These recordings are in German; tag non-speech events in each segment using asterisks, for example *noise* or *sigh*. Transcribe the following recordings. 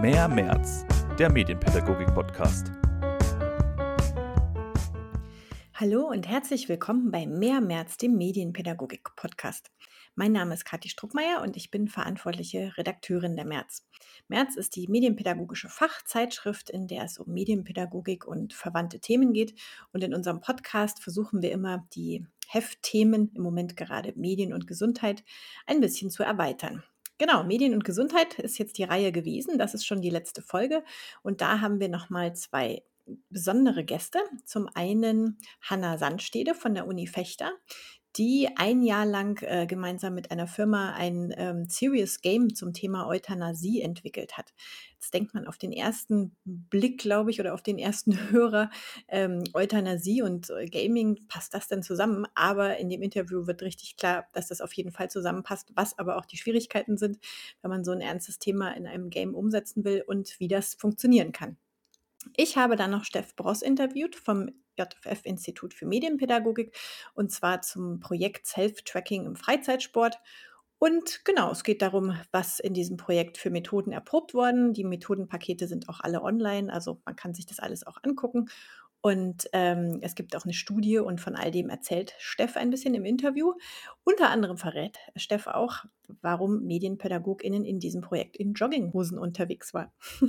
Mehr März, der Medienpädagogik-Podcast. Hallo und herzlich willkommen bei Mehr März, dem Medienpädagogik-Podcast. Mein Name ist Kathi Struckmeier und ich bin verantwortliche Redakteurin der März. März ist die medienpädagogische Fachzeitschrift, in der es um Medienpädagogik und verwandte Themen geht. Und in unserem Podcast versuchen wir immer, die Heftthemen, im Moment gerade Medien und Gesundheit, ein bisschen zu erweitern. Genau, Medien und Gesundheit ist jetzt die Reihe gewesen. Das ist schon die letzte Folge. Und da haben wir nochmal zwei besondere Gäste. Zum einen Hanna Sandstede von der Uni Fechter die ein Jahr lang äh, gemeinsam mit einer Firma ein ähm, Serious Game zum Thema Euthanasie entwickelt hat. Jetzt denkt man auf den ersten Blick, glaube ich, oder auf den ersten *laughs* Hörer, ähm, Euthanasie und äh, Gaming, passt das denn zusammen? Aber in dem Interview wird richtig klar, dass das auf jeden Fall zusammenpasst, was aber auch die Schwierigkeiten sind, wenn man so ein ernstes Thema in einem Game umsetzen will und wie das funktionieren kann. Ich habe dann noch Steff Bross interviewt vom JFF-Institut für Medienpädagogik und zwar zum Projekt Self-Tracking im Freizeitsport. Und genau, es geht darum, was in diesem Projekt für Methoden erprobt wurden. Die Methodenpakete sind auch alle online, also man kann sich das alles auch angucken. Und ähm, es gibt auch eine Studie und von all dem erzählt Steff ein bisschen im Interview. Unter anderem verrät Steff auch, warum MedienpädagogInnen in diesem Projekt in Jogginghosen unterwegs waren. *laughs*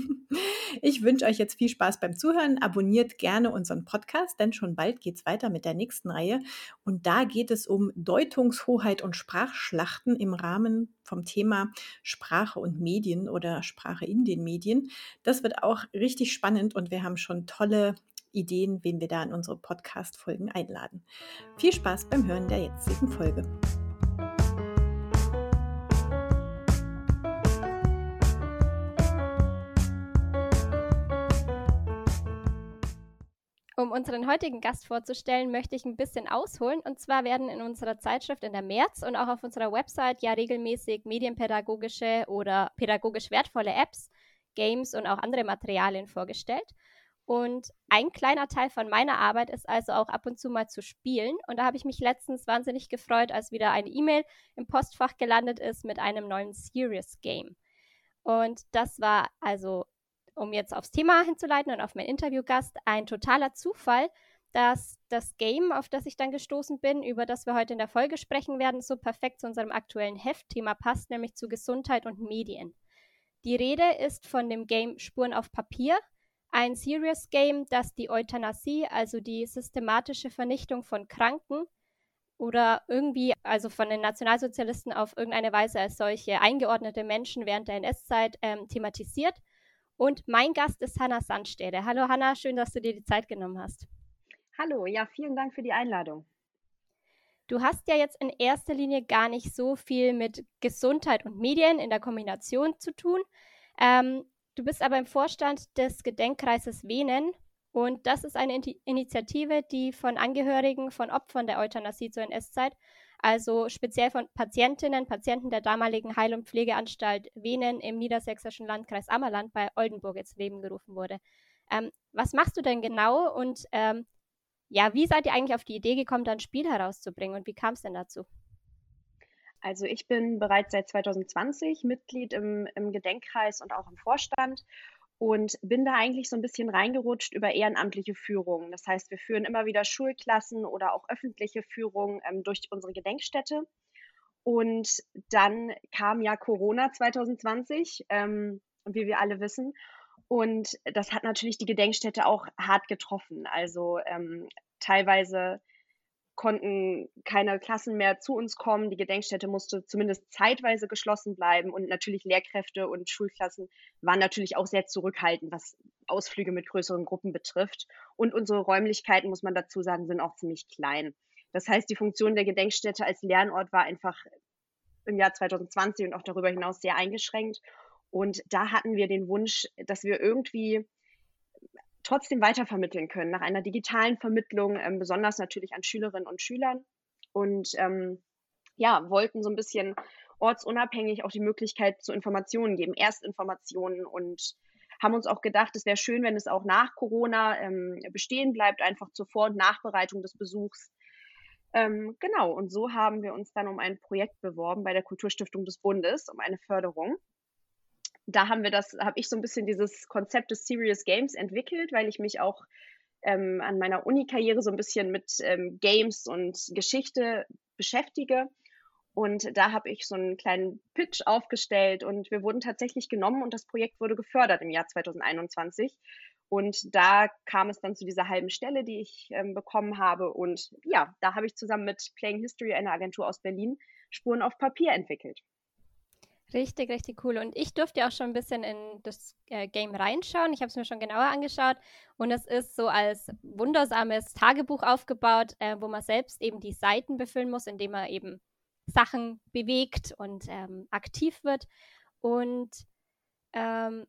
ich wünsche euch jetzt viel Spaß beim Zuhören. Abonniert gerne unseren Podcast, denn schon bald geht es weiter mit der nächsten Reihe. Und da geht es um Deutungshoheit und Sprachschlachten im Rahmen vom Thema Sprache und Medien oder Sprache in den Medien. Das wird auch richtig spannend und wir haben schon tolle Ideen, wen wir da in unsere Podcast-Folgen einladen. Viel Spaß beim Hören der jetzigen Folge. Um unseren heutigen Gast vorzustellen, möchte ich ein bisschen ausholen. Und zwar werden in unserer Zeitschrift in der März und auch auf unserer Website ja regelmäßig medienpädagogische oder pädagogisch wertvolle Apps, Games und auch andere Materialien vorgestellt. Und ein kleiner Teil von meiner Arbeit ist also auch ab und zu mal zu spielen. Und da habe ich mich letztens wahnsinnig gefreut, als wieder eine E-Mail im Postfach gelandet ist mit einem neuen Serious Game. Und das war also, um jetzt aufs Thema hinzuleiten und auf meinen Interviewgast, ein totaler Zufall, dass das Game, auf das ich dann gestoßen bin, über das wir heute in der Folge sprechen werden, so perfekt zu unserem aktuellen Heftthema passt, nämlich zu Gesundheit und Medien. Die Rede ist von dem Game Spuren auf Papier, ein Serious Game, das die Euthanasie, also die systematische Vernichtung von Kranken oder irgendwie, also von den Nationalsozialisten auf irgendeine Weise als solche eingeordnete Menschen während der NS-Zeit ähm, thematisiert. Und mein Gast ist Hanna Sandstede. Hallo Hanna, schön, dass du dir die Zeit genommen hast. Hallo, ja, vielen Dank für die Einladung. Du hast ja jetzt in erster Linie gar nicht so viel mit Gesundheit und Medien in der Kombination zu tun. Ähm, Du bist aber im Vorstand des Gedenkkreises Venen und das ist eine Initiative, die von Angehörigen von Opfern der Euthanasie zur NS-Zeit, also speziell von Patientinnen, Patienten der damaligen Heil- und Pflegeanstalt Venen im niedersächsischen Landkreis Ammerland bei Oldenburg ins Leben gerufen wurde. Ähm, was machst du denn genau und ähm, ja, wie seid ihr eigentlich auf die Idee gekommen, da ein Spiel herauszubringen und wie kam es denn dazu? Also ich bin bereits seit 2020 Mitglied im, im Gedenkkreis und auch im Vorstand und bin da eigentlich so ein bisschen reingerutscht über ehrenamtliche Führung. Das heißt, wir führen immer wieder Schulklassen oder auch öffentliche Führung ähm, durch unsere Gedenkstätte. Und dann kam ja Corona 2020, ähm, wie wir alle wissen. Und das hat natürlich die Gedenkstätte auch hart getroffen. Also ähm, teilweise konnten keine Klassen mehr zu uns kommen. Die Gedenkstätte musste zumindest zeitweise geschlossen bleiben und natürlich Lehrkräfte und Schulklassen waren natürlich auch sehr zurückhaltend, was Ausflüge mit größeren Gruppen betrifft. Und unsere Räumlichkeiten, muss man dazu sagen, sind auch ziemlich klein. Das heißt, die Funktion der Gedenkstätte als Lernort war einfach im Jahr 2020 und auch darüber hinaus sehr eingeschränkt. Und da hatten wir den Wunsch, dass wir irgendwie trotzdem weitervermitteln können, nach einer digitalen Vermittlung, ähm, besonders natürlich an Schülerinnen und Schülern. Und ähm, ja, wollten so ein bisschen ortsunabhängig auch die Möglichkeit zu Informationen geben, Erstinformationen und haben uns auch gedacht, es wäre schön, wenn es auch nach Corona ähm, bestehen bleibt, einfach zur Vor- und Nachbereitung des Besuchs. Ähm, genau, und so haben wir uns dann um ein Projekt beworben bei der Kulturstiftung des Bundes, um eine Förderung da haben wir das, habe ich so ein bisschen dieses Konzept des Serious Games entwickelt, weil ich mich auch ähm, an meiner Uni-Karriere so ein bisschen mit ähm, Games und Geschichte beschäftige. Und da habe ich so einen kleinen Pitch aufgestellt und wir wurden tatsächlich genommen und das Projekt wurde gefördert im Jahr 2021. Und da kam es dann zu dieser halben Stelle, die ich ähm, bekommen habe. Und ja, da habe ich zusammen mit Playing History, einer Agentur aus Berlin, Spuren auf Papier entwickelt. Richtig, richtig cool. Und ich durfte auch schon ein bisschen in das äh, Game reinschauen. Ich habe es mir schon genauer angeschaut. Und es ist so als wundersames Tagebuch aufgebaut, äh, wo man selbst eben die Seiten befüllen muss, indem man eben Sachen bewegt und ähm, aktiv wird. Und ähm,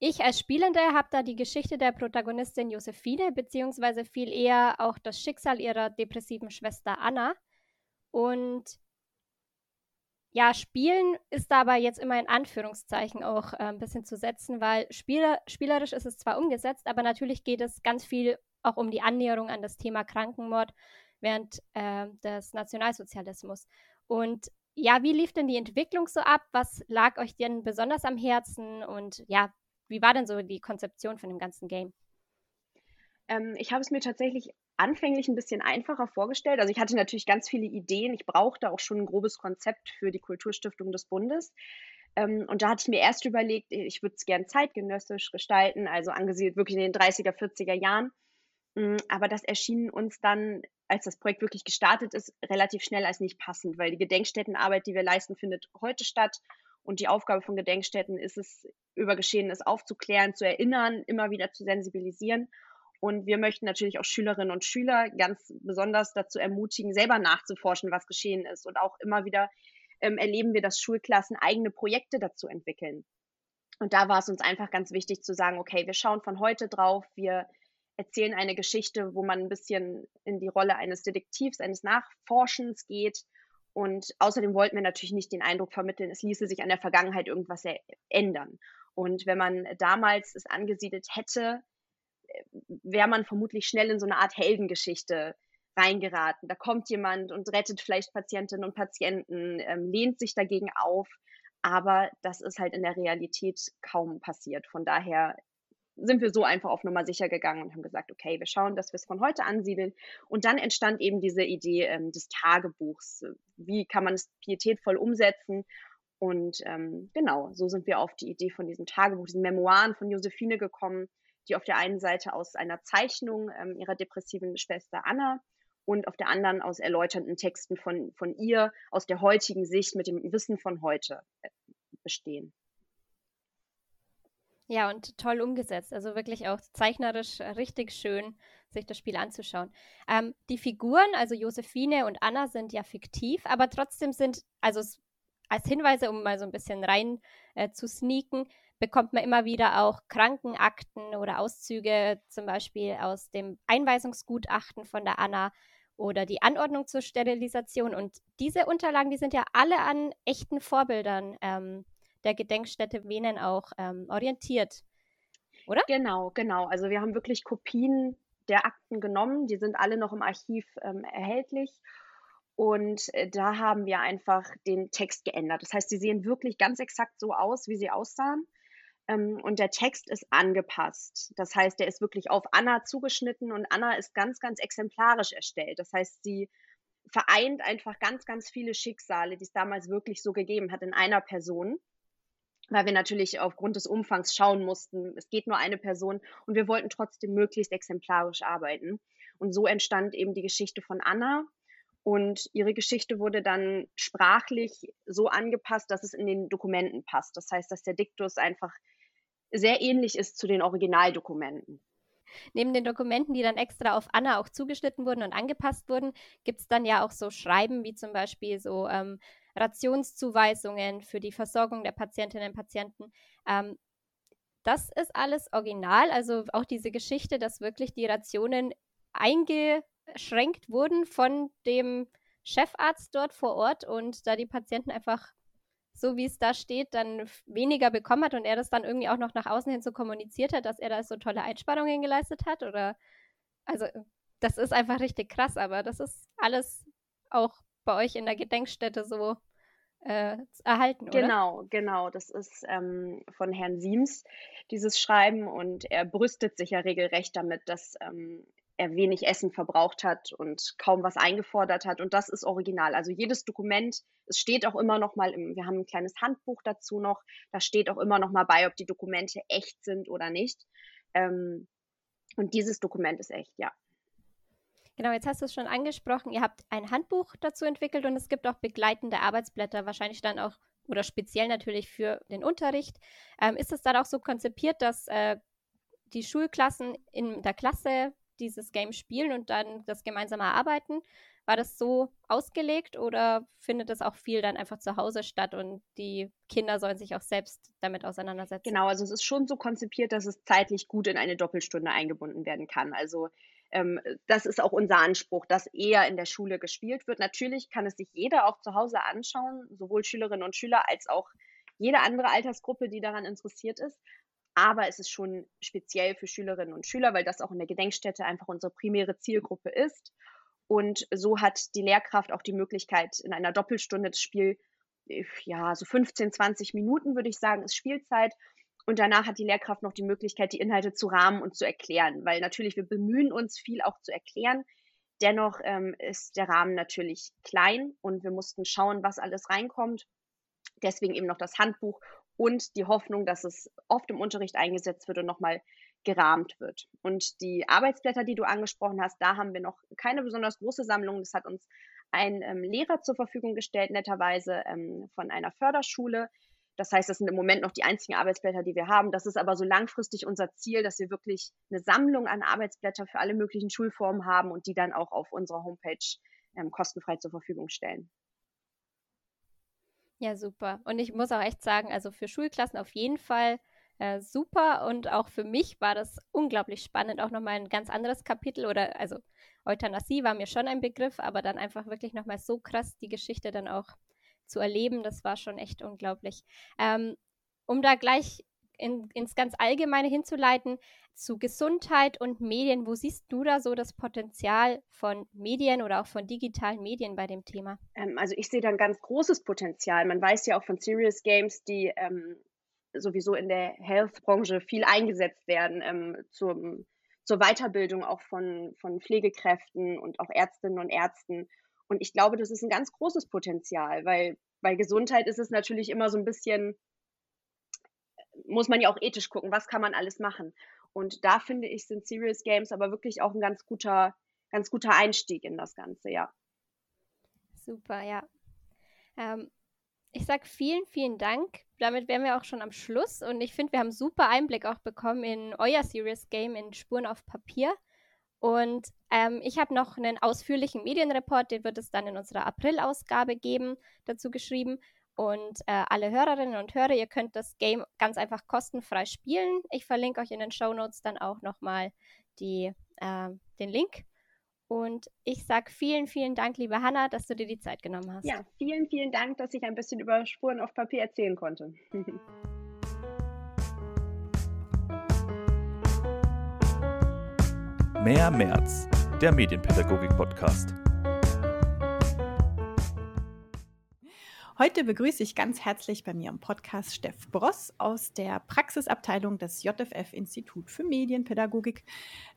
ich als Spielende habe da die Geschichte der Protagonistin Josephine, beziehungsweise viel eher auch das Schicksal ihrer depressiven Schwester Anna. Und ja, Spielen ist aber jetzt immer in Anführungszeichen auch äh, ein bisschen zu setzen, weil Spieler, spielerisch ist es zwar umgesetzt, aber natürlich geht es ganz viel auch um die Annäherung an das Thema Krankenmord während äh, des Nationalsozialismus. Und ja, wie lief denn die Entwicklung so ab? Was lag euch denn besonders am Herzen? Und ja, wie war denn so die Konzeption von dem ganzen Game? Ähm, ich habe es mir tatsächlich anfänglich ein bisschen einfacher vorgestellt. Also ich hatte natürlich ganz viele Ideen. Ich brauchte auch schon ein grobes Konzept für die Kulturstiftung des Bundes. Ähm, und da hatte ich mir erst überlegt, ich würde es gern zeitgenössisch gestalten, also angesiedelt wirklich in den 30er, 40er Jahren. Mm, aber das erschien uns dann, als das Projekt wirklich gestartet ist, relativ schnell als nicht passend, weil die Gedenkstättenarbeit, die wir leisten, findet heute statt. Und die Aufgabe von Gedenkstätten ist es, über Geschehenes aufzuklären, zu erinnern, immer wieder zu sensibilisieren. Und wir möchten natürlich auch Schülerinnen und Schüler ganz besonders dazu ermutigen, selber nachzuforschen, was geschehen ist. Und auch immer wieder ähm, erleben wir, dass Schulklassen eigene Projekte dazu entwickeln. Und da war es uns einfach ganz wichtig zu sagen, okay, wir schauen von heute drauf, wir erzählen eine Geschichte, wo man ein bisschen in die Rolle eines Detektivs, eines Nachforschens geht. Und außerdem wollten wir natürlich nicht den Eindruck vermitteln, es ließe sich an der Vergangenheit irgendwas ändern. Und wenn man damals es angesiedelt hätte, wäre man vermutlich schnell in so eine Art Heldengeschichte reingeraten. Da kommt jemand und rettet vielleicht Patientinnen und Patienten, ähm, lehnt sich dagegen auf, aber das ist halt in der Realität kaum passiert. Von daher sind wir so einfach auf Nummer sicher gegangen und haben gesagt, okay, wir schauen, dass wir es von heute ansiedeln. Und dann entstand eben diese Idee ähm, des Tagebuchs. Wie kann man es pietätvoll umsetzen? Und ähm, genau, so sind wir auf die Idee von diesem Tagebuch, diesen Memoiren von Josephine gekommen, die auf der einen Seite aus einer Zeichnung ähm, ihrer depressiven Schwester Anna und auf der anderen aus erläuternden Texten von, von ihr aus der heutigen Sicht mit dem Wissen von heute äh, bestehen. Ja, und toll umgesetzt. Also wirklich auch zeichnerisch richtig schön, sich das Spiel anzuschauen. Ähm, die Figuren, also Josephine und Anna, sind ja fiktiv, aber trotzdem sind, also als Hinweise, um mal so ein bisschen rein äh, zu sneaken, bekommt man immer wieder auch Krankenakten oder Auszüge, zum Beispiel aus dem Einweisungsgutachten von der Anna oder die Anordnung zur Sterilisation. Und diese Unterlagen, die sind ja alle an echten Vorbildern ähm, der Gedenkstätte Venen auch ähm, orientiert, oder? Genau, genau. Also wir haben wirklich Kopien der Akten genommen. Die sind alle noch im Archiv ähm, erhältlich. Und äh, da haben wir einfach den Text geändert. Das heißt, sie sehen wirklich ganz exakt so aus, wie sie aussahen. Ähm, und der Text ist angepasst. Das heißt, der ist wirklich auf Anna zugeschnitten und Anna ist ganz, ganz exemplarisch erstellt. Das heißt, sie vereint einfach ganz, ganz viele Schicksale, die es damals wirklich so gegeben hat in einer Person. Weil wir natürlich aufgrund des Umfangs schauen mussten, es geht nur eine Person und wir wollten trotzdem möglichst exemplarisch arbeiten. Und so entstand eben die Geschichte von Anna. Und ihre Geschichte wurde dann sprachlich so angepasst, dass es in den Dokumenten passt. Das heißt, dass der Diktus einfach sehr ähnlich ist zu den Originaldokumenten. Neben den Dokumenten, die dann extra auf Anna auch zugeschnitten wurden und angepasst wurden, gibt es dann ja auch so Schreiben wie zum Beispiel so ähm, Rationszuweisungen für die Versorgung der Patientinnen und Patienten. Ähm, das ist alles original, also auch diese Geschichte, dass wirklich die Rationen eingeschränkt wurden von dem Chefarzt dort vor Ort und da die Patienten einfach so wie es da steht, dann weniger bekommen hat und er das dann irgendwie auch noch nach außen hin so kommuniziert hat, dass er da so tolle Einsparungen geleistet hat? Oder also das ist einfach richtig krass, aber das ist alles auch bei euch in der Gedenkstätte so äh, erhalten, oder? Genau, genau. Das ist ähm, von Herrn Siems, dieses Schreiben. Und er brüstet sich ja regelrecht damit, dass ähm, er wenig Essen verbraucht hat und kaum was eingefordert hat. Und das ist original. Also jedes Dokument, es steht auch immer noch mal im, wir haben ein kleines Handbuch dazu noch, da steht auch immer noch mal bei, ob die Dokumente echt sind oder nicht. Ähm, und dieses Dokument ist echt, ja. Genau, jetzt hast du es schon angesprochen. Ihr habt ein Handbuch dazu entwickelt und es gibt auch begleitende Arbeitsblätter, wahrscheinlich dann auch oder speziell natürlich für den Unterricht. Ähm, ist es dann auch so konzipiert, dass äh, die Schulklassen in der Klasse dieses Game spielen und dann das gemeinsame Arbeiten? War das so ausgelegt oder findet das auch viel dann einfach zu Hause statt und die Kinder sollen sich auch selbst damit auseinandersetzen? Genau, also es ist schon so konzipiert, dass es zeitlich gut in eine Doppelstunde eingebunden werden kann. Also ähm, das ist auch unser Anspruch, dass eher in der Schule gespielt wird. Natürlich kann es sich jeder auch zu Hause anschauen, sowohl Schülerinnen und Schüler als auch jede andere Altersgruppe, die daran interessiert ist. Aber es ist schon speziell für Schülerinnen und Schüler, weil das auch in der Gedenkstätte einfach unsere primäre Zielgruppe ist. Und so hat die Lehrkraft auch die Möglichkeit, in einer Doppelstunde das Spiel, äh, ja, so 15, 20 Minuten, würde ich sagen, ist Spielzeit. Und danach hat die Lehrkraft noch die Möglichkeit, die Inhalte zu rahmen und zu erklären, weil natürlich wir bemühen uns, viel auch zu erklären. Dennoch ähm, ist der Rahmen natürlich klein und wir mussten schauen, was alles reinkommt. Deswegen eben noch das Handbuch und die Hoffnung, dass es oft im Unterricht eingesetzt wird und nochmal gerahmt wird. Und die Arbeitsblätter, die du angesprochen hast, da haben wir noch keine besonders große Sammlung. Das hat uns ein ähm, Lehrer zur Verfügung gestellt, netterweise ähm, von einer Förderschule, das heißt, das sind im Moment noch die einzigen Arbeitsblätter, die wir haben. Das ist aber so langfristig unser Ziel, dass wir wirklich eine Sammlung an Arbeitsblättern für alle möglichen Schulformen haben und die dann auch auf unserer Homepage ähm, kostenfrei zur Verfügung stellen. Ja, super. Und ich muss auch echt sagen, also für Schulklassen auf jeden Fall äh, super. Und auch für mich war das unglaublich spannend. Auch nochmal ein ganz anderes Kapitel oder also Euthanasie war mir schon ein Begriff, aber dann einfach wirklich nochmal so krass die Geschichte dann auch zu erleben, das war schon echt unglaublich. Ähm, um da gleich in, ins ganz Allgemeine hinzuleiten, zu Gesundheit und Medien, wo siehst du da so das Potenzial von Medien oder auch von digitalen Medien bei dem Thema? Ähm, also ich sehe da ein ganz großes Potenzial. Man weiß ja auch von Serious Games, die ähm, sowieso in der Health-Branche viel eingesetzt werden ähm, zum, zur Weiterbildung auch von, von Pflegekräften und auch Ärztinnen und Ärzten. Und ich glaube, das ist ein ganz großes Potenzial, weil bei Gesundheit ist es natürlich immer so ein bisschen, muss man ja auch ethisch gucken, was kann man alles machen. Und da finde ich, sind Serious Games aber wirklich auch ein ganz guter, ganz guter Einstieg in das Ganze, ja. Super, ja. Ähm, ich sage vielen, vielen Dank. Damit wären wir auch schon am Schluss. Und ich finde, wir haben super Einblick auch bekommen in euer Serious Game in Spuren auf Papier. Und ähm, ich habe noch einen ausführlichen Medienreport, den wird es dann in unserer April-Ausgabe geben, dazu geschrieben. Und äh, alle Hörerinnen und Hörer, ihr könnt das Game ganz einfach kostenfrei spielen. Ich verlinke euch in den Show Notes dann auch nochmal äh, den Link. Und ich sage vielen, vielen Dank, liebe Hanna, dass du dir die Zeit genommen hast. Ja, vielen, vielen Dank, dass ich ein bisschen über Spuren auf Papier erzählen konnte. *laughs* Mehr März, der Medienpädagogik-Podcast. Heute begrüße ich ganz herzlich bei mir im Podcast Steff Bross aus der Praxisabteilung des JFF Institut für Medienpädagogik.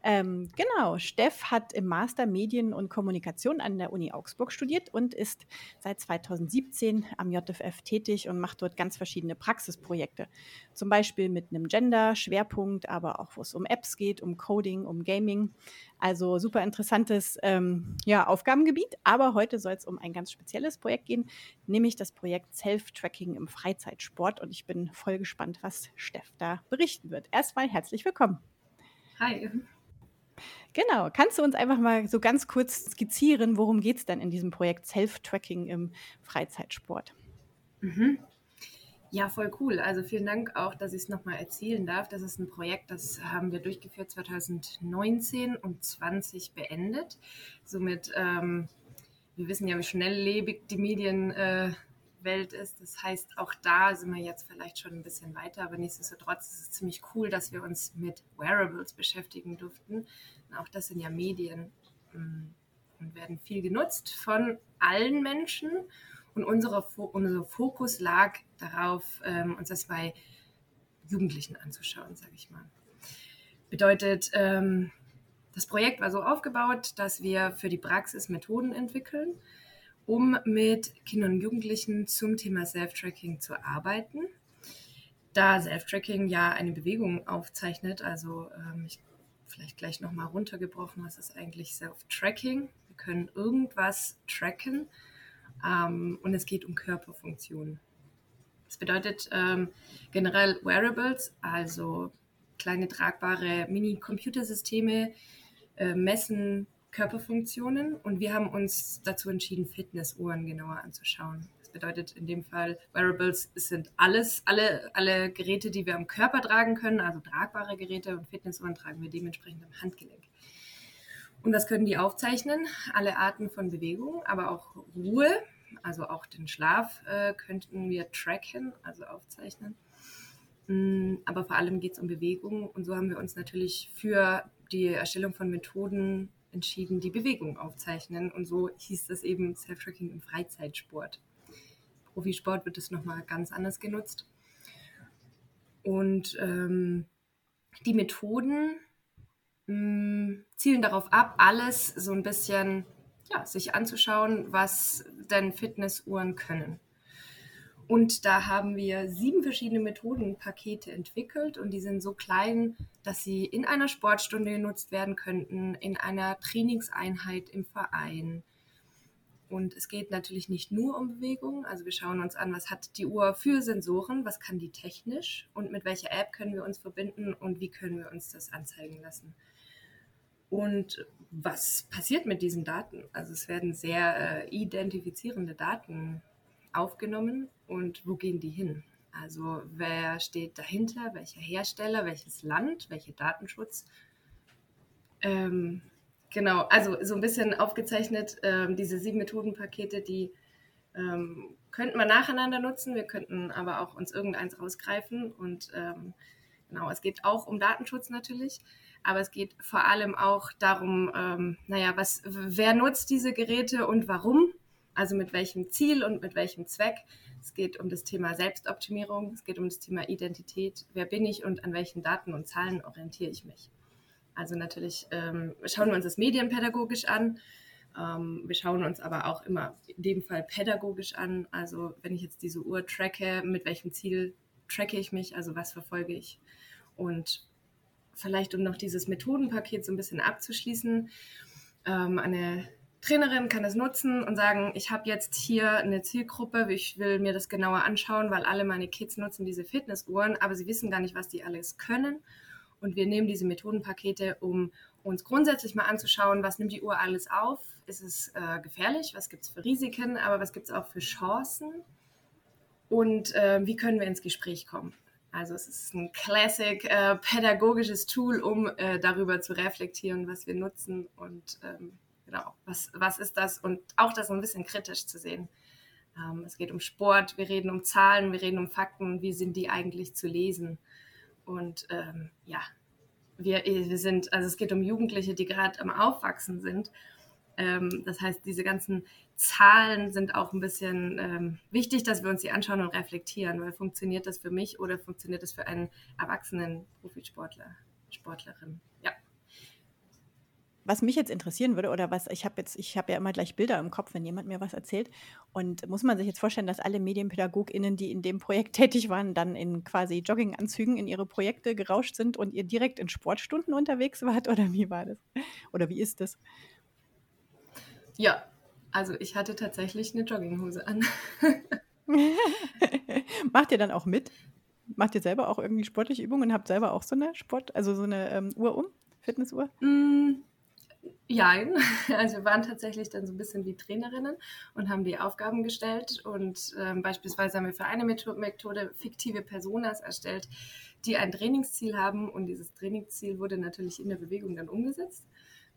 Ähm, genau, Steff hat im Master Medien und Kommunikation an der Uni Augsburg studiert und ist seit 2017 am JFF tätig und macht dort ganz verschiedene Praxisprojekte. Zum Beispiel mit einem Gender-Schwerpunkt, aber auch wo es um Apps geht, um Coding, um Gaming. Also super interessantes ähm, ja, Aufgabengebiet. Aber heute soll es um ein ganz spezielles Projekt gehen, nämlich das Projekt Self-Tracking im Freizeitsport. Und ich bin voll gespannt, was Steff da berichten wird. Erstmal herzlich willkommen. Hi. Genau, kannst du uns einfach mal so ganz kurz skizzieren, worum geht es denn in diesem Projekt Self-Tracking im Freizeitsport? Mhm. Ja, voll cool. Also vielen Dank auch, dass ich es nochmal erzählen darf. Das ist ein Projekt, das haben wir durchgeführt 2019 und 20 beendet. Somit, ähm, wir wissen ja, wie schnelllebig die Medienwelt äh, ist. Das heißt, auch da sind wir jetzt vielleicht schon ein bisschen weiter, aber nichtsdestotrotz ist es ziemlich cool, dass wir uns mit Wearables beschäftigen durften. Und auch das sind ja Medien mm, und werden viel genutzt von allen Menschen Und unsere, unser Fokus lag darauf, ähm, uns das bei Jugendlichen anzuschauen, sage ich mal. Bedeutet, ähm, das Projekt war so aufgebaut, dass wir für die Praxis Methoden entwickeln, um mit Kindern und Jugendlichen zum Thema Self-Tracking zu arbeiten. Da Self-Tracking ja eine Bewegung aufzeichnet, also ähm, ich vielleicht gleich nochmal runtergebrochen, was ist eigentlich Self-Tracking? Wir können irgendwas tracken ähm, und es geht um Körperfunktionen. Das bedeutet ähm, generell Wearables, also kleine tragbare Mini-Computersysteme, äh, messen Körperfunktionen und wir haben uns dazu entschieden, Fitnessuhren genauer anzuschauen. Das bedeutet in dem Fall, Wearables sind alles, alle, alle Geräte, die wir am Körper tragen können, also tragbare Geräte und Fitnessuhren tragen wir dementsprechend am Handgelenk. Und was können die aufzeichnen? Alle Arten von Bewegung, aber auch Ruhe, also auch den Schlaf äh, könnten wir tracken, also aufzeichnen. Mm, aber vor allem geht es um Bewegung und so haben wir uns natürlich für die Erstellung von Methoden entschieden, die Bewegung aufzeichnen. Und so hieß das eben Self-Tracking im Freizeitsport. Profisport wird das nochmal ganz anders genutzt. Und ähm, die Methoden mh, mm, zielen darauf ab, alles so ein bisschen ja, sich anzuschauen, was denn Fitnessuhren können. Und da haben wir sieben verschiedene Methodenpakete entwickelt und die sind so klein, dass sie in einer Sportstunde genutzt werden könnten, in einer Trainingseinheit im Verein. Und es geht natürlich nicht nur um Bewegung. Also wir schauen uns an, was hat die Uhr für Sensoren, was kann die technisch und mit welcher App können wir uns verbinden und wie können wir uns das anzeigen lassen. Und was passiert mit diesen Daten? Also es werden sehr äh, identifizierende Daten aufgenommen und wo gehen die hin? Also wer steht dahinter, welcher Hersteller, welches Land, welcher Datenschutz? Ähm, genau, also so ein bisschen aufgezeichnet, ähm, diese sieben Methodenpakete, die ähm, könnten wir nacheinander nutzen, wir könnten aber auch uns irgendeins rausgreifen und ähm, genau, es geht auch um Datenschutz natürlich aber es geht vor allem auch darum, ähm, naja, was, wer nutzt diese Geräte und warum? Also mit welchem Ziel und mit welchem Zweck? Es geht um das Thema Selbstoptimierung, es geht um das Thema Identität. Wer bin ich und an welchen Daten und Zahlen orientiere ich mich? Also natürlich ähm, schauen wir uns das medienpädagogisch an. Ähm, wir schauen uns aber auch immer in dem Fall pädagogisch an. Also wenn ich jetzt diese Uhr tracke, mit welchem Ziel tracke ich mich, also was verfolge ich? Und vielleicht um noch dieses Methodenpaket so ein bisschen abzuschließen, ähm, eine Trainerin kann es nutzen und sagen, ich habe jetzt hier eine Zielgruppe, ich will mir das genauer anschauen, weil alle meine Kids nutzen diese Fitnessuhren, aber sie wissen gar nicht, was die alles können. Und wir nehmen diese Methodenpakete, um uns grundsätzlich mal anzuschauen, was nimmt die Uhr alles auf? Ist es äh, gefährlich? Was gibt es für Risiken? Aber was gibt es auch für Chancen? Und äh, wie können wir ins Gespräch kommen? Also es ist ein Classic äh, pädagogisches Tool, um äh, darüber zu reflektieren, was wir nutzen und ähm, genau, was, was ist das und auch das ein bisschen kritisch zu sehen. Ähm, es geht um Sport, wir reden um Zahlen, wir reden um Fakten, wie sind die eigentlich zu lesen? Und ähm, ja, wir, wir sind, also es geht um Jugendliche, die gerade am Aufwachsen sind ähm, das heißt, diese ganzen Zahlen sind auch ein bisschen ähm, wichtig, dass wir uns die anschauen und reflektieren, weil funktioniert das für mich oder funktioniert das für einen erwachsenen Profisportler, Sportlerin? Ja. Was mich jetzt interessieren würde, oder was ich habe jetzt, ich habe ja immer gleich Bilder im Kopf, wenn jemand mir was erzählt. Und muss man sich jetzt vorstellen, dass alle MedienpädagogInnen, die in dem Projekt *laughs* tätig waren, dann in quasi Jogginganzügen in ihre Projekte gerauscht sind und ihr direkt in Sportstunden unterwegs wart? Oder wie war das? Oder wie ist das? Ja, also ich hatte tatsächlich eine Jogginghose an. *laughs* Macht ihr dann auch mit? Macht ihr selber auch irgendwie sportliche Übungen und habt selber auch so eine Sport, also so eine ähm, Uhr um, Fitnessuhr? Mm, ja, *laughs* also wir waren tatsächlich dann so ein bisschen wie Trainerinnen und haben die Aufgaben gestellt und ähm, beispielsweise haben wir für eine Methode, Methode fiktive Personas erstellt, die ein Trainingsziel haben und dieses Trainingsziel wurde natürlich in der Bewegung dann umgesetzt.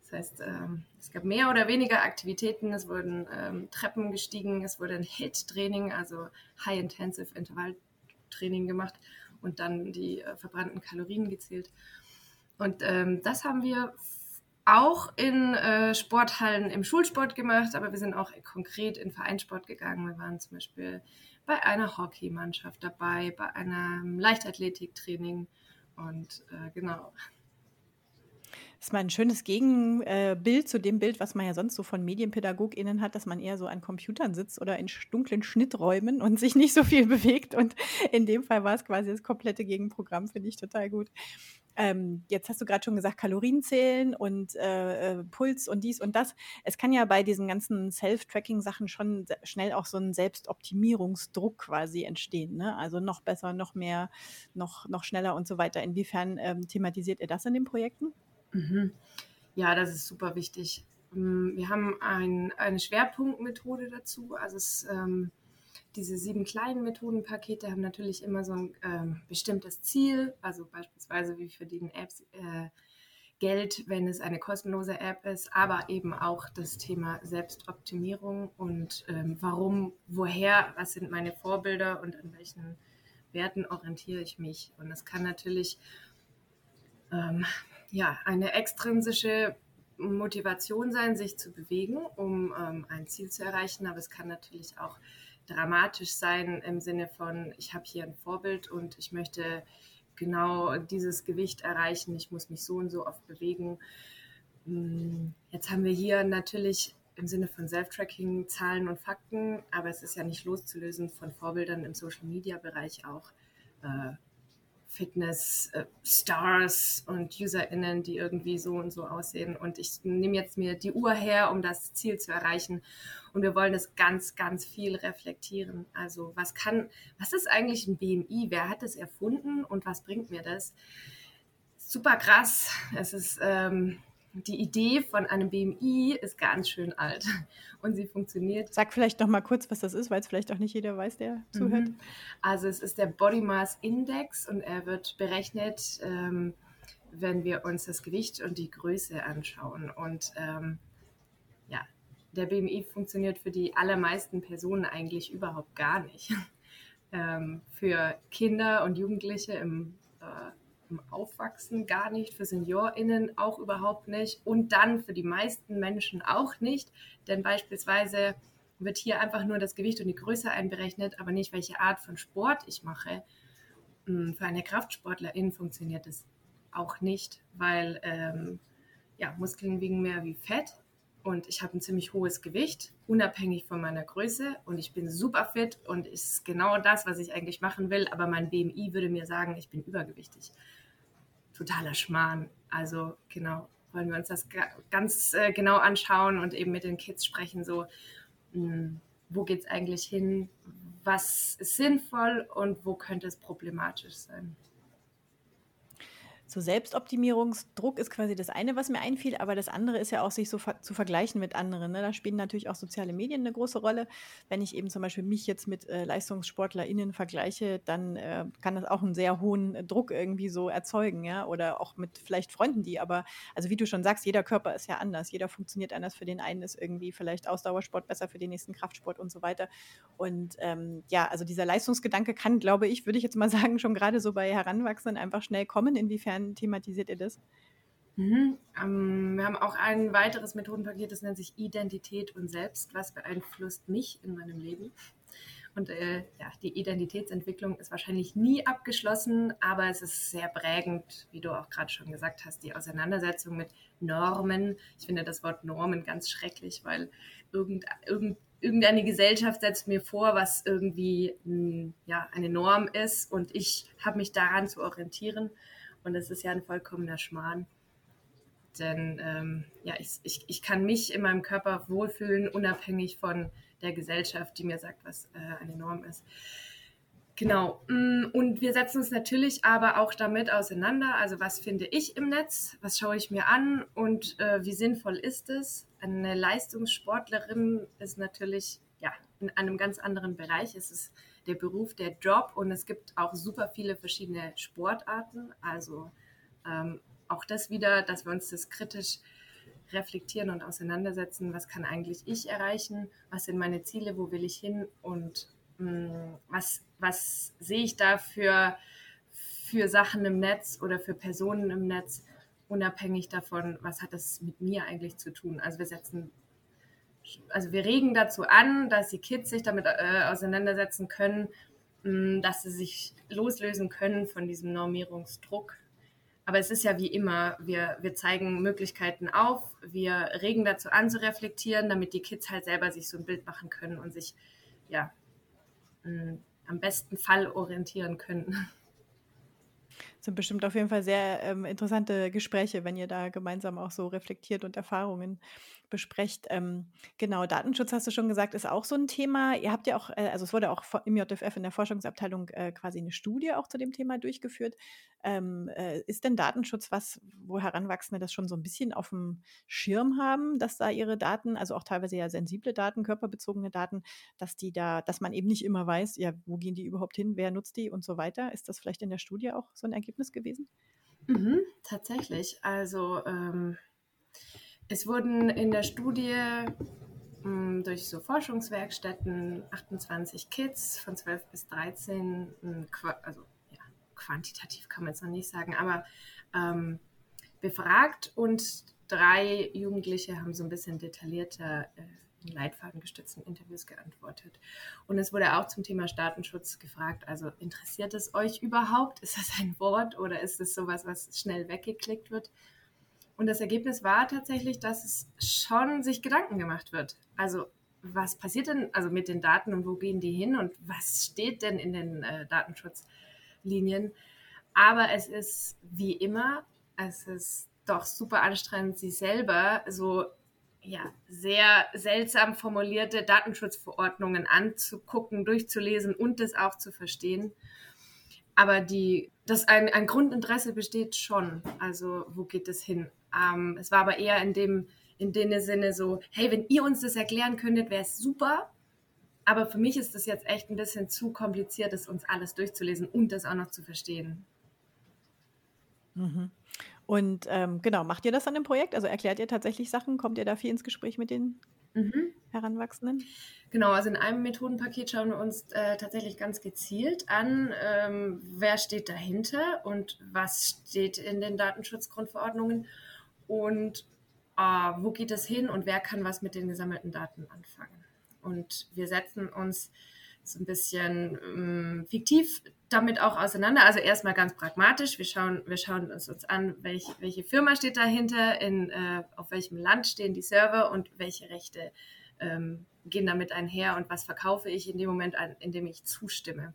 Das heißt, ähm, es gab mehr oder weniger Aktivitäten, es wurden ähm, Treppen gestiegen, es wurde ein HIT-Training, also High-Intensive Intervalltraining gemacht und dann die äh, verbrannten Kalorien gezählt. Und ähm, das haben wir auch in äh, Sporthallen im Schulsport gemacht, aber wir sind auch konkret in Vereinssport gegangen. Wir waren zum Beispiel bei einer Hockeymannschaft dabei, bei einem Leichtathletiktraining und äh, genau. Das ist mal ein schönes Gegenbild zu dem Bild, was man ja sonst so von MedienpädagogInnen hat, dass man eher so an Computern sitzt oder in dunklen Schnitträumen und sich nicht so viel *laughs* bewegt. Und in dem Fall war es quasi das komplette Gegenprogramm, finde ich total gut. Ähm, jetzt hast du gerade schon gesagt, Kalorien zählen und äh, äh, Puls und dies und das. Es kann ja bei diesen ganzen Self-Tracking-Sachen schon schnell auch so ein Selbstoptimierungsdruck quasi entstehen. Ne? Also noch besser, noch mehr, noch, noch schneller und so weiter. Inwiefern ähm, thematisiert ihr das in den Projekten? Mhm. Ja, das ist super wichtig. Mm, wir haben ein, eine Schwerpunktmethode dazu. Also es, ähm, diese sieben kleinen Methodenpakete haben natürlich immer so ein ähm, bestimmtes Ziel. Also beispielsweise, wie verdienen Apps äh, Geld, wenn es eine kostenlose App ist, aber eben auch das Thema Selbstoptimierung und ähm, warum, woher, was sind meine Vorbilder und an welchen Werten orientiere ich mich. Und das kann natürlich ähm, ja, eine extrinsische Motivation sein, sich zu bewegen, um ähm, ein Ziel zu erreichen. Aber es kann natürlich auch dramatisch sein im Sinne von, ich habe hier ein Vorbild und ich möchte genau dieses Gewicht erreichen, ich muss mich so und so oft bewegen. Hm, jetzt haben wir hier natürlich im Sinne von Self-Tracking Zahlen und Fakten, aber es ist ja nicht loszulösen von Vorbildern im Social-Media-Bereich auch. Äh, Fitness-Stars äh, und UserInnen, die irgendwie so und so aussehen. Und ich nehme jetzt mir die Uhr her, um das Ziel zu erreichen. Und wir wollen es ganz, ganz viel reflektieren. Also was kann, was ist eigentlich ein BMI? Wer hat das erfunden und was bringt mir das? Super krass. Es ist ähm, die Idee von einem BMI ist ganz schön alt *laughs* und sie funktioniert. Sag vielleicht noch mal kurz, was das ist, weil es vielleicht auch nicht jeder weiß, der zuhört. Mhm. Also es ist der Body Mass Index und er wird berechnet, ähm, wenn wir uns das Gewicht und die Größe anschauen. Und ähm, ja, der BMI funktioniert für die allermeisten Personen eigentlich überhaupt gar nicht. *laughs* ähm, für Kinder und Jugendliche im äh, im Aufwachsen gar nicht, für SeniorInnen auch überhaupt nicht und dann für die meisten Menschen auch nicht, denn beispielsweise wird hier einfach nur das Gewicht und die Größe einberechnet, aber nicht welche Art von Sport ich mache. Hm, für eine Kraftsportlerin funktioniert es auch nicht, weil ähm, ja, Muskeln wiegen mehr wie Fett und ich habe ein ziemlich hohes Gewicht, unabhängig von meiner Größe und ich bin super fit und ist genau das, was ich eigentlich machen will, aber mein BMI würde mir sagen, ich bin übergewichtig totaler Schmarrn. Also genau, wollen wir uns das ganz äh, genau anschauen und eben mit den Kids sprechen, so, mh, hm, wo geht es eigentlich hin, was ist sinnvoll und wo könnte es problematisch sein. So Selbstoptimierungsdruck ist quasi das eine, was mir einfiel, aber das andere ist ja auch, sich so ver zu vergleichen mit anderen. Ne? Da spielen natürlich auch soziale Medien eine große Rolle. Wenn ich eben zum Beispiel mich jetzt mit äh, LeistungssportlerInnen vergleiche, dann äh, kann das auch einen sehr hohen äh, Druck irgendwie so erzeugen, ja. Oder auch mit vielleicht Freunden, die aber, also wie du schon sagst, jeder Körper ist ja anders. Jeder funktioniert anders. Für den einen ist irgendwie vielleicht Ausdauersport besser, für den nächsten Kraftsport und so weiter. Und ähm, ja, also dieser Leistungsgedanke kann, glaube ich, würde ich jetzt mal *laughs* sagen, schon gerade so bei Heranwachsenden einfach schnell kommen, inwiefern Inwiefern thematisiert ihr das? Mhm. Ähm, wir haben auch ein weiteres Methodenpaket, das nennt sich Identität und Selbst. Was beeinflusst mich in meinem Leben? Und äh, ja, die Identitätsentwicklung ist wahrscheinlich nie abgeschlossen, aber es ist sehr prägend, wie du auch gerade schon gesagt hast, die Auseinandersetzung mit Normen. Ich finde das Wort Normen ganz schrecklich, weil irgend, irgend, irgendeine Gesellschaft setzt mir vor, was irgendwie mh, hm, ja, eine Norm ist und ich habe mich daran zu orientieren. Und das ist ja ein vollkommener Schmarrn. Denn ähm, ja, ich, ich, ich kann mich in meinem Körper wohlfühlen, unabhängig von der Gesellschaft, die mir sagt, was äh, eine Norm ist. Genau. Mm, und wir setzen uns natürlich aber auch damit auseinander. Also was finde ich im Netz? Was schaue ich mir an? Und äh, wie sinnvoll ist es? Eine Leistungssportlerin ist natürlich ja, in einem ganz anderen Bereich. Es ist der Beruf, der Job. Und es gibt auch super viele verschiedene Sportarten. Also ähm, auch das wieder, dass wir uns das kritisch reflektieren und auseinandersetzen, was kann eigentlich ich erreichen, was sind meine Ziele, wo will ich hin? Und mh, mm, was, was sehe ich da für, für Sachen im Netz oder für Personen im Netz unabhängig davon, was hat das mit mir eigentlich zu tun. Also wir setzen, also wir regen dazu an, dass die Kids sich damit äh, auseinandersetzen können, mh, mm, dass sie sich loslösen können von diesem Normierungsdruck. Aber es ist ja wie immer, wir, wir zeigen Möglichkeiten auf, wir regen dazu an zu reflektieren, damit die Kids halt selber sich so ein Bild machen können und sich ja mh, mm, am besten Fall orientieren können. Das sind bestimmt auf jeden Fall sehr ähm, interessante Gespräche, wenn ihr da gemeinsam auch so reflektiert und Erfahrungen besprecht. Ähm, genau, Datenschutz hast du schon gesagt, ist auch so ein Thema. Ihr habt ja auch, äh, also es wurde auch im JFF in der Forschungsabteilung äh, quasi eine Studie auch zu dem Thema durchgeführt. Ähm, äh, ist denn Datenschutz was, wo Heranwachsende das schon so ein bisschen auf dem Schirm haben, dass da ihre Daten, also auch teilweise ja sensible Daten, körperbezogene Daten, dass die da, dass man eben nicht immer weiß, ja, wo gehen die überhaupt hin, wer nutzt die und so weiter? Ist das vielleicht in der Studie auch so ein Ergebnis gewesen? Mhm, tatsächlich. Also ähm es wurden in der Studie mh, hm, durch so Forschungswerkstätten 28 Kids von 12 bis 13, hm, also ja, quantitativ kann man es noch nicht sagen, aber ähm, befragt und drei Jugendliche haben so ein bisschen detaillierter äh, in leitfadengestützten Interviews geantwortet. Und es wurde auch zum Thema Datenschutz gefragt, also interessiert es euch überhaupt? Ist das ein Wort oder ist es sowas, was schnell weggeklickt wird? Und das Ergebnis war tatsächlich, dass es schon sich Gedanken gemacht wird. Also was passiert denn also mit den Daten und wo gehen die hin und was steht denn in den äh, Datenschutzlinien? Aber es ist wie immer, es ist doch super anstrengend, sie selber so ja, sehr seltsam formulierte Datenschutzverordnungen anzugucken, durchzulesen und das auch zu verstehen. Aber die, das ein, ein Grundinteresse besteht schon. Also wo geht es hin? Ähm, es war aber eher in dem, in dem Sinne so, hey, wenn ihr uns das erklären könntet, wäre es super. Aber für mich ist das jetzt echt ein bisschen zu kompliziert, das uns alles durchzulesen und das auch noch zu verstehen. Mhm. Und ähm, genau, macht ihr das an dem Projekt? Also erklärt ihr tatsächlich Sachen? Kommt ihr da viel ins Gespräch mit den mhm. Heranwachsenden? Genau, also in einem Methodenpaket schauen wir uns äh, tatsächlich ganz gezielt an, ähm, wer steht dahinter und was steht in den Datenschutzgrundverordnungen und äh, wo geht es hin und wer kann was mit den gesammelten Daten anfangen. Und wir setzen uns so ein bisschen ähm, fiktiv damit auch auseinander. Also erstmal ganz pragmatisch. Wir schauen, wir schauen uns, uns an, welch, welche Firma steht dahinter, in, äh, auf welchem Land stehen die Server und welche Rechte ähm, gehen damit einher und was verkaufe ich in dem Moment, an, in dem ich zustimme.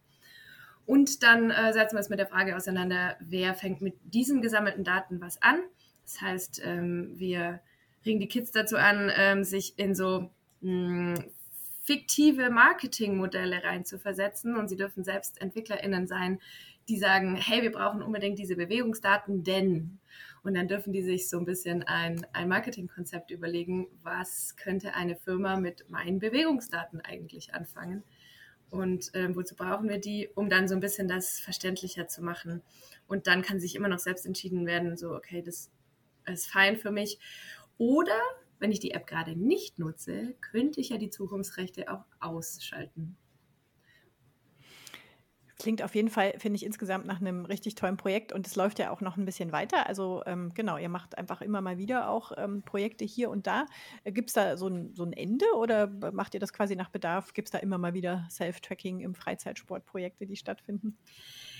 Und dann äh, setzen wir uns mit der Frage auseinander, wer fängt mit diesen gesammelten Daten was an das heißt, ähm, wir regen die Kids dazu an, ähm, sich in so hm, fiktive Marketingmodelle reinzuversetzen. Und sie dürfen selbst EntwicklerInnen sein, die sagen, hey, wir brauchen unbedingt diese Bewegungsdaten, denn. Und dann dürfen die sich so ein bisschen ein, ein Marketingkonzept überlegen, was könnte eine Firma mit meinen Bewegungsdaten eigentlich anfangen? Und äh, wozu brauchen wir die, um dann so ein bisschen das verständlicher zu machen. Und dann kann sich immer noch selbst entschieden werden, so, okay, das ist fein für mich. Oder wenn ich die App gerade nicht nutze, könnte ich ja die Zukunftsrechte auch ausschalten. Klingt auf jeden Fall, finde ich, insgesamt nach einem richtig tollen Projekt und es läuft ja auch noch ein bisschen weiter. Also ähm, genau, ihr macht einfach immer mal wieder auch ähm, Projekte hier und da. Äh, Gibt es da so ein, so ein Ende oder macht ihr das quasi nach Bedarf? Gibt es da immer mal wieder Self-Tracking im Freizeitsportprojekte, die stattfinden?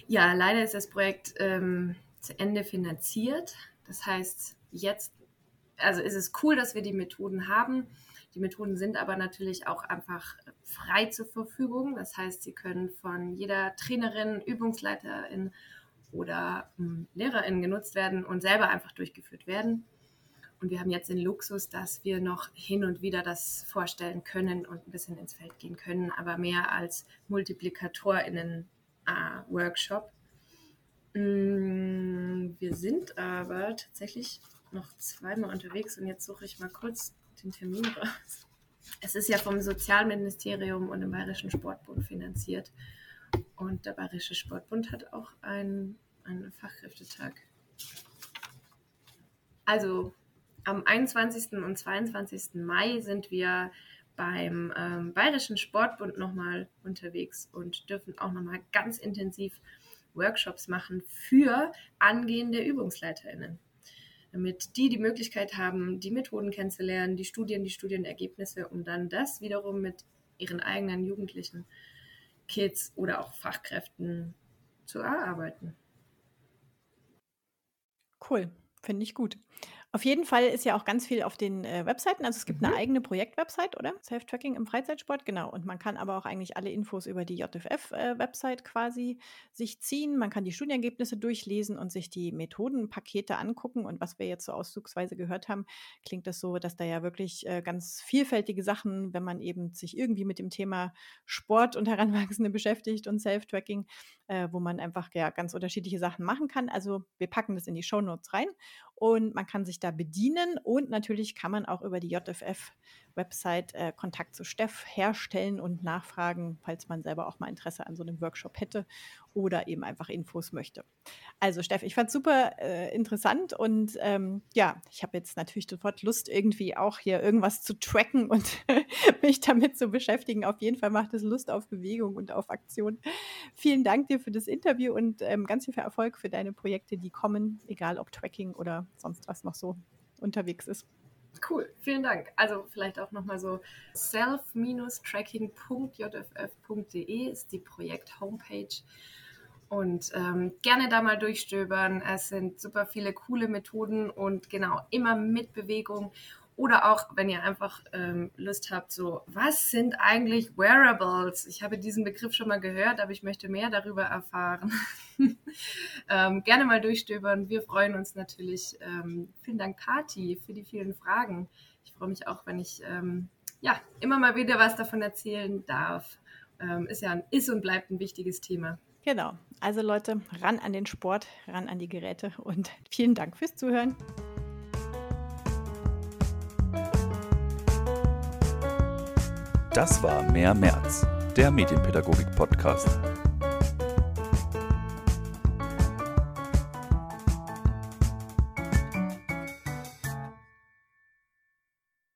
Ja, leider ist das Projekt ähm, zu Ende finanziert. Das heißt, jetzt, also ist es cool, dass wir die Methoden haben. Die Methoden sind aber natürlich auch einfach frei zur Verfügung. Das heißt, sie können von jeder Trainerin, Übungsleiterin oder hm, Lehrerin genutzt werden und selber einfach durchgeführt werden. Und wir haben jetzt den Luxus, dass wir noch hin und wieder das vorstellen können und ein bisschen ins Feld gehen können, aber mehr als Multiplikator wir sind aber tatsächlich noch zweimal unterwegs und jetzt suche ich mal kurz den Termin raus. Es ist ja vom Sozialministerium und dem Bayerischen Sportbund finanziert. Und der Bayerische Sportbund hat auch einen, einen Fachkräftetag. Also am 21. und 22. Mai sind wir beim ähm, Bayerischen Sportbund nochmal unterwegs und dürfen auch nochmal ganz intensiv Workshops machen für angehende ÜbungsleiterInnen. damit die die Möglichkeit haben, die Methoden kennenzulernen, die Studien, die Studienergebnisse, um dann das wiederum mit ihren eigenen Jugendlichen, Kids oder auch Fachkräften zu erarbeiten. Cool, finde ich gut. Auf jeden Fall ist ja auch ganz viel auf den äh, Webseiten. Also es gibt mhm. eine eigene Projektwebsite, oder? Self-Tracking im Freizeitsport, genau. Und man kann aber auch eigentlich alle Infos über die JFF-Website äh, quasi sich ziehen. Man kann die Studienergebnisse durchlesen und sich die Methodenpakete angucken. Und was wir jetzt so auszugsweise gehört haben, klingt das so, dass da ja wirklich äh, ganz vielfältige Sachen, wenn man eben sich irgendwie mit dem Thema Sport und Heranwachsende beschäftigt und Self-Tracking, äh, wo man einfach ja ganz unterschiedliche Sachen machen kann. Also wir packen das in die Show Notes rein und man kann sich da bedienen und natürlich kann man auch über die JFF Website äh, Kontakt zu Steff herstellen und nachfragen, falls man selber auch mal Interesse an so einem Workshop hätte oder eben einfach Infos möchte. Also Steff, ich fand es super äh, interessant und ähm, ja, ich habe jetzt natürlich sofort Lust, irgendwie auch hier irgendwas zu tracken *laughs* und mich damit zu beschäftigen. Auf jeden Fall macht es Lust auf Bewegung und auf Aktion. Vielen Dank dir für das Interview und ähm, ganz viel Erfolg für deine Projekte, die kommen, egal ob Tracking oder sonst was noch so unterwegs ist. Cool, vielen Dank. Also vielleicht auch nochmal so self-tracking.jff.de ist die Projekt-Homepage. Und ähm, gerne da mal durchstöbern. Es sind super viele coole Methoden und genau immer mit Bewegung. Oder auch, wenn ihr einfach ähm, Lust habt, so, was sind eigentlich Wearables? Ich habe diesen Begriff schon mal gehört, aber ich möchte mehr darüber erfahren. *laughs* ähm, gerne mal durchstöbern. Wir freuen uns natürlich. Ähm, vielen Dank, Kati, für die vielen Fragen. Ich freue mich auch, wenn ich ähm, ja, immer mal wieder was davon erzählen darf. Ähm, ist ja ein, ist und bleibt ein wichtiges Thema. Genau. Also Leute, ran an den Sport, ran an die Geräte und vielen Dank fürs Zuhören. Das war Mehr März, der Medienpädagogik-Podcast.